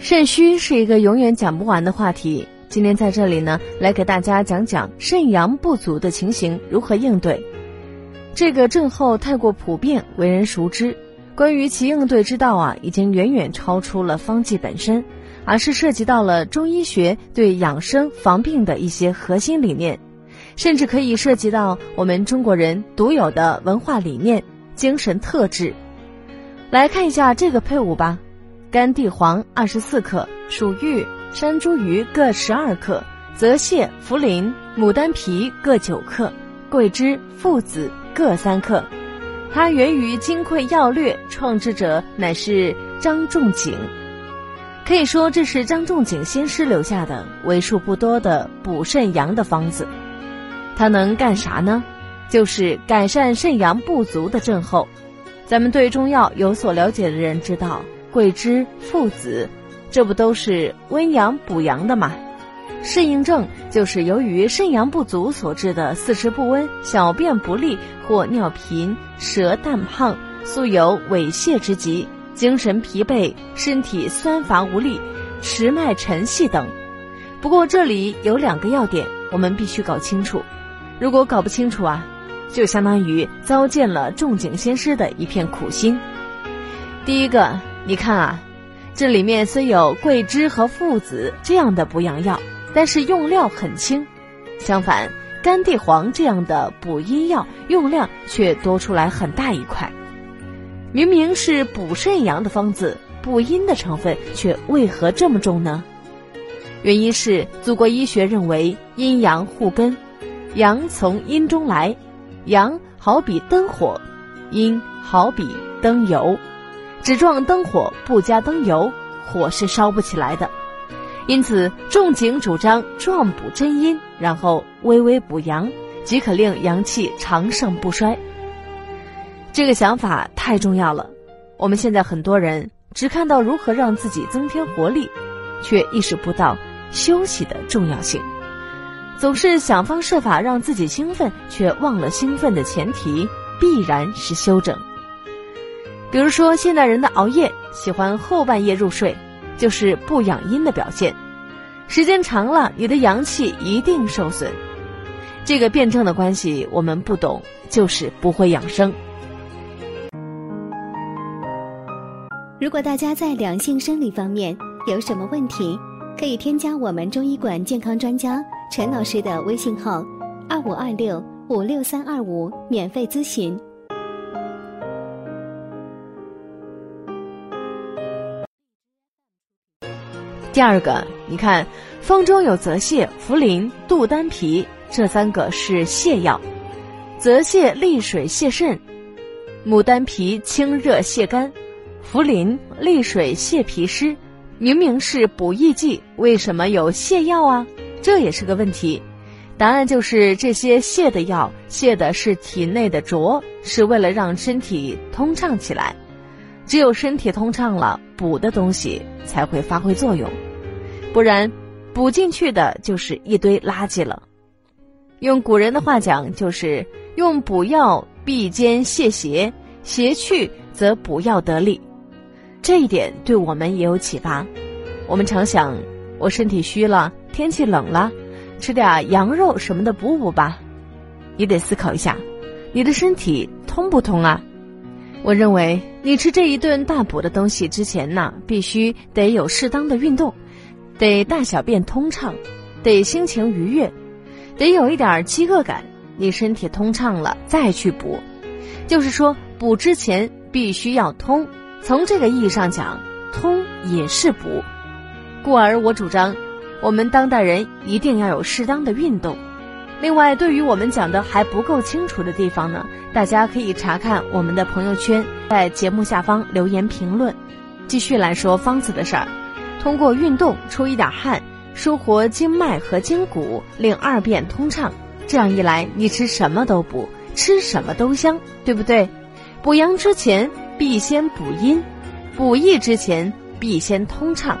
肾虚是一个永远讲不完的话题。今天在这里呢，来给大家讲讲肾阳不足的情形如何应对。这个症候太过普遍，为人熟知。关于其应对之道啊，已经远远超出了方剂本身，而是涉及到了中医学对养生防病的一些核心理念，甚至可以涉及到我们中国人独有的文化理念、精神特质。来看一下这个配伍吧。干地黄二十四克，蜀玉、山茱萸各十二克，泽泻、茯苓、牡丹皮各九克，桂枝、附子各三克。它源于《金匮要略》，创制者乃是张仲景。可以说，这是张仲景先师留下的为数不多的补肾阳的方子。它能干啥呢？就是改善肾阳不足的症候。咱们对中药有所了解的人知道。桂枝、附子，这不都是温阳补阳的吗？适应症就是由于肾阳不足所致的四肢不温、小便不利或尿频、舌淡胖、素有猥泻之疾、精神疲惫、身体酸乏无力、持脉沉细等。不过这里有两个要点，我们必须搞清楚。如果搞不清楚啊，就相当于糟践了仲景先师的一片苦心。第一个。你看啊，这里面虽有桂枝和附子这样的补养药，但是用料很轻；相反，甘地黄这样的补阴药用量却多出来很大一块。明明是补肾阳的方子，补阴的成分却为何这么重呢？原因是祖国医学认为阴阳互根，阳从阴中来，阳好比灯火，阴好比灯油。只撞灯火不加灯油，火是烧不起来的。因此，仲景主张壮补真阴，然后微微补阳，即可令阳气长盛不衰。这个想法太重要了。我们现在很多人只看到如何让自己增添活力，却意识不到休息的重要性。总是想方设法让自己兴奋，却忘了兴奋的前提必然是休整。比如说，现代人的熬夜，喜欢后半夜入睡，就是不养阴的表现。时间长了，你的阳气一定受损。这个辩证的关系我们不懂，就是不会养生。如果大家在两性生理方面有什么问题，可以添加我们中医馆健康专家陈老师的微信号：二五二六五六三二五，免费咨询。第二个，你看，方中有泽泻、茯苓、杜丹皮，这三个是泻药。泽泻利水泻肾，牡丹皮清热泻肝，茯苓利水泻脾湿。明明是补益剂，为什么有泻药啊？这也是个问题。答案就是这些泻的药，泻的是体内的浊，是为了让身体通畅起来。只有身体通畅了，补的东西才会发挥作用，不然补进去的就是一堆垃圾了。用古人的话讲，就是用补药必兼泻邪，邪去则补药得力。这一点对我们也有启发。我们常想，我身体虚了，天气冷了，吃点羊肉什么的补补吧。你得思考一下，你的身体通不通啊？我认为，你吃这一顿大补的东西之前呢，必须得有适当的运动，得大小便通畅，得心情愉悦，得有一点饥饿感。你身体通畅了再去补，就是说补之前必须要通。从这个意义上讲，通也是补。故而我主张，我们当代人一定要有适当的运动。另外，对于我们讲的还不够清楚的地方呢，大家可以查看我们的朋友圈，在节目下方留言评论。继续来说方子的事儿，通过运动出一点汗，舒活经脉和筋骨，令二便通畅。这样一来，你吃什么都补，吃什么都香，对不对？补阳之前必先补阴，补益之前必先通畅。